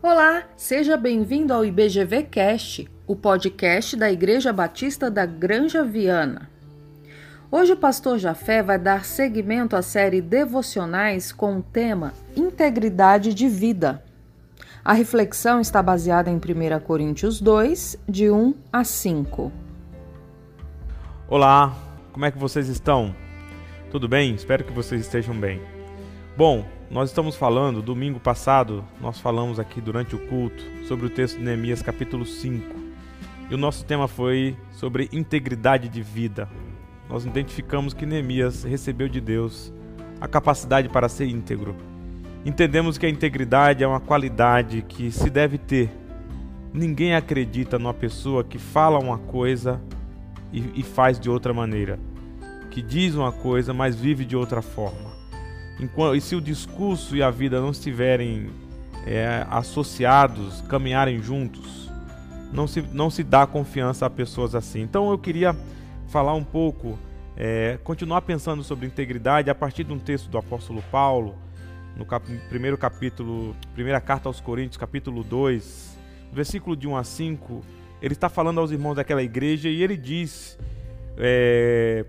Olá, seja bem-vindo ao IBGV Cast, o podcast da Igreja Batista da Granja Viana. Hoje o pastor Jafé vai dar seguimento à série Devocionais com o tema Integridade de Vida. A reflexão está baseada em 1 Coríntios 2, de 1 a 5. Olá, como é que vocês estão? Tudo bem? Espero que vocês estejam bem. Bom, nós estamos falando, domingo passado, nós falamos aqui durante o culto sobre o texto de Neemias capítulo 5. E o nosso tema foi sobre integridade de vida. Nós identificamos que Neemias recebeu de Deus a capacidade para ser íntegro. Entendemos que a integridade é uma qualidade que se deve ter. Ninguém acredita numa pessoa que fala uma coisa e, e faz de outra maneira, que diz uma coisa, mas vive de outra forma. Enquanto, e se o discurso e a vida não estiverem é, associados, caminharem juntos, não se, não se dá confiança a pessoas assim. Então eu queria falar um pouco, é, continuar pensando sobre integridade a partir de um texto do apóstolo Paulo, no cap, primeiro capítulo, primeira carta aos Coríntios, capítulo 2, versículo de 1 a 5, ele está falando aos irmãos daquela igreja e ele diz é,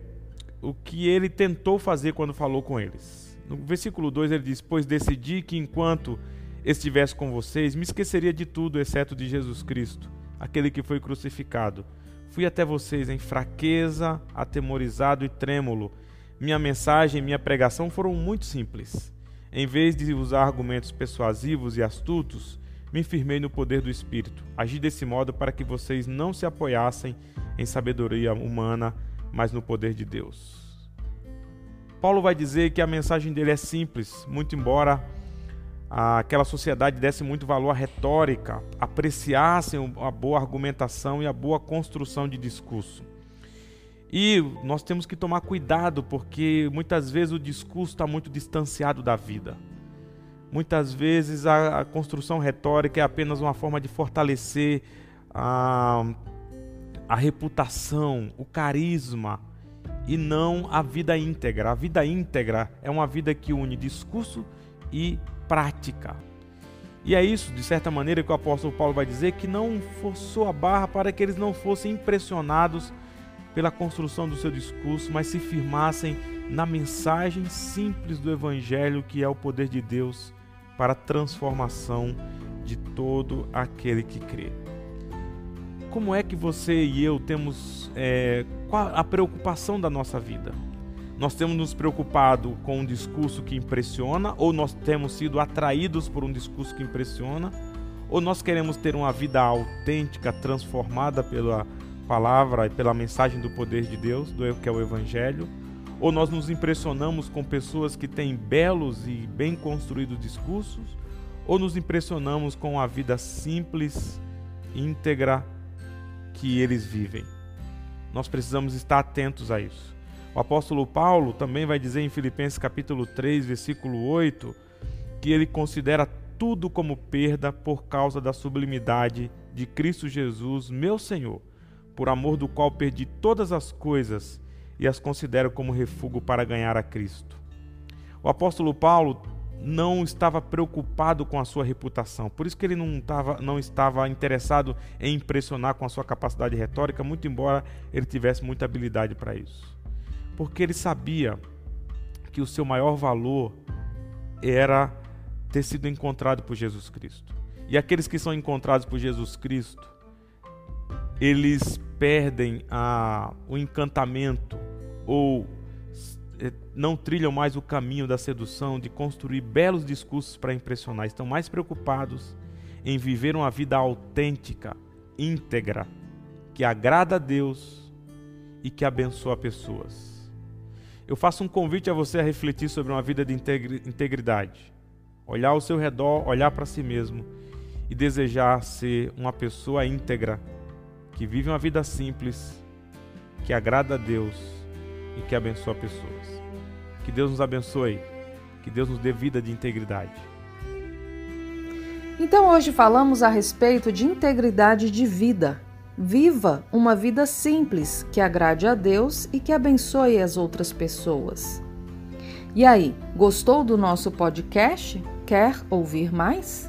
o que ele tentou fazer quando falou com eles. No versículo 2 ele diz: Pois decidi que enquanto estivesse com vocês, me esqueceria de tudo, exceto de Jesus Cristo, aquele que foi crucificado. Fui até vocês em fraqueza, atemorizado e trêmulo. Minha mensagem e minha pregação foram muito simples. Em vez de usar argumentos persuasivos e astutos, me firmei no poder do Espírito. Agi desse modo para que vocês não se apoiassem em sabedoria humana, mas no poder de Deus. Paulo vai dizer que a mensagem dele é simples, muito embora aquela sociedade desse muito valor à retórica, apreciassem a boa argumentação e a boa construção de discurso. E nós temos que tomar cuidado porque muitas vezes o discurso está muito distanciado da vida. Muitas vezes a, construção retórica é apenas uma forma de fortalecer a, a reputação, o carisma, e não a vida íntegra. A vida íntegra é uma vida que une discurso e prática. E é isso, de certa maneira, que o apóstolo Paulo vai dizer que não forçou a barra para que eles não fossem impressionados pela construção do seu discurso, mas se firmassem na mensagem simples do Evangelho, que é o poder de Deus para a transformação de todo aquele que crê. Como é que você e eu temos é, a preocupação da nossa vida? Nós temos nos preocupado com um discurso que impressiona, ou nós temos sido atraídos por um discurso que impressiona, ou nós queremos ter uma vida autêntica, transformada pela palavra e pela mensagem do poder de Deus, do que é o Evangelho, ou nós nos impressionamos com pessoas que têm belos e bem construídos discursos, ou nos impressionamos com a vida simples, íntegra, que eles vivem. Nós precisamos estar atentos a isso. O apóstolo Paulo também vai dizer em Filipenses capítulo 3, versículo 8, que ele considera tudo como perda por causa da sublimidade de Cristo Jesus, meu Senhor, por amor do qual perdi todas as coisas e as considero como refúgio para ganhar a Cristo. O apóstolo Paulo não estava preocupado com a sua reputação. Por isso que ele não, estava, não estava interessado em impressionar com a sua capacidade retórica, muito embora ele tivesse muita habilidade para isso. Porque ele sabia que o seu maior valor era ter sido encontrado por Jesus Cristo. E aqueles que são encontrados por Jesus Cristo, eles perdem a, o encantamento ou não trilham mais o caminho da sedução, de construir belos discursos para impressionar, estão mais preocupados em viver uma vida autêntica, íntegra, que agrada a Deus e que abençoa pessoas. Eu faço um convite a você a refletir sobre uma vida de integridade, olhar ao seu redor, olhar para si mesmo e desejar ser uma pessoa íntegra, que vive uma vida simples, que agrada a Deus e que abençoa pessoas. Que Deus nos abençoe, que Deus nos dê vida de integridade. Então hoje falamos a respeito de integridade de vida. Viva uma vida simples que agrade a Deus e que abençoe as outras pessoas. E aí, gostou do nosso podcast? Quer ouvir mais?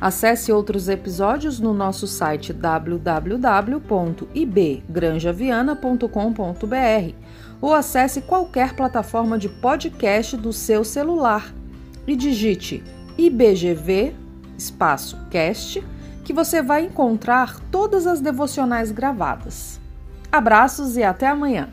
Acesse outros episódios no nosso site www.ibgranjaviana.com.br ou acesse qualquer plataforma de podcast do seu celular e digite IBGV espaço cast que você vai encontrar todas as devocionais gravadas. Abraços e até amanhã!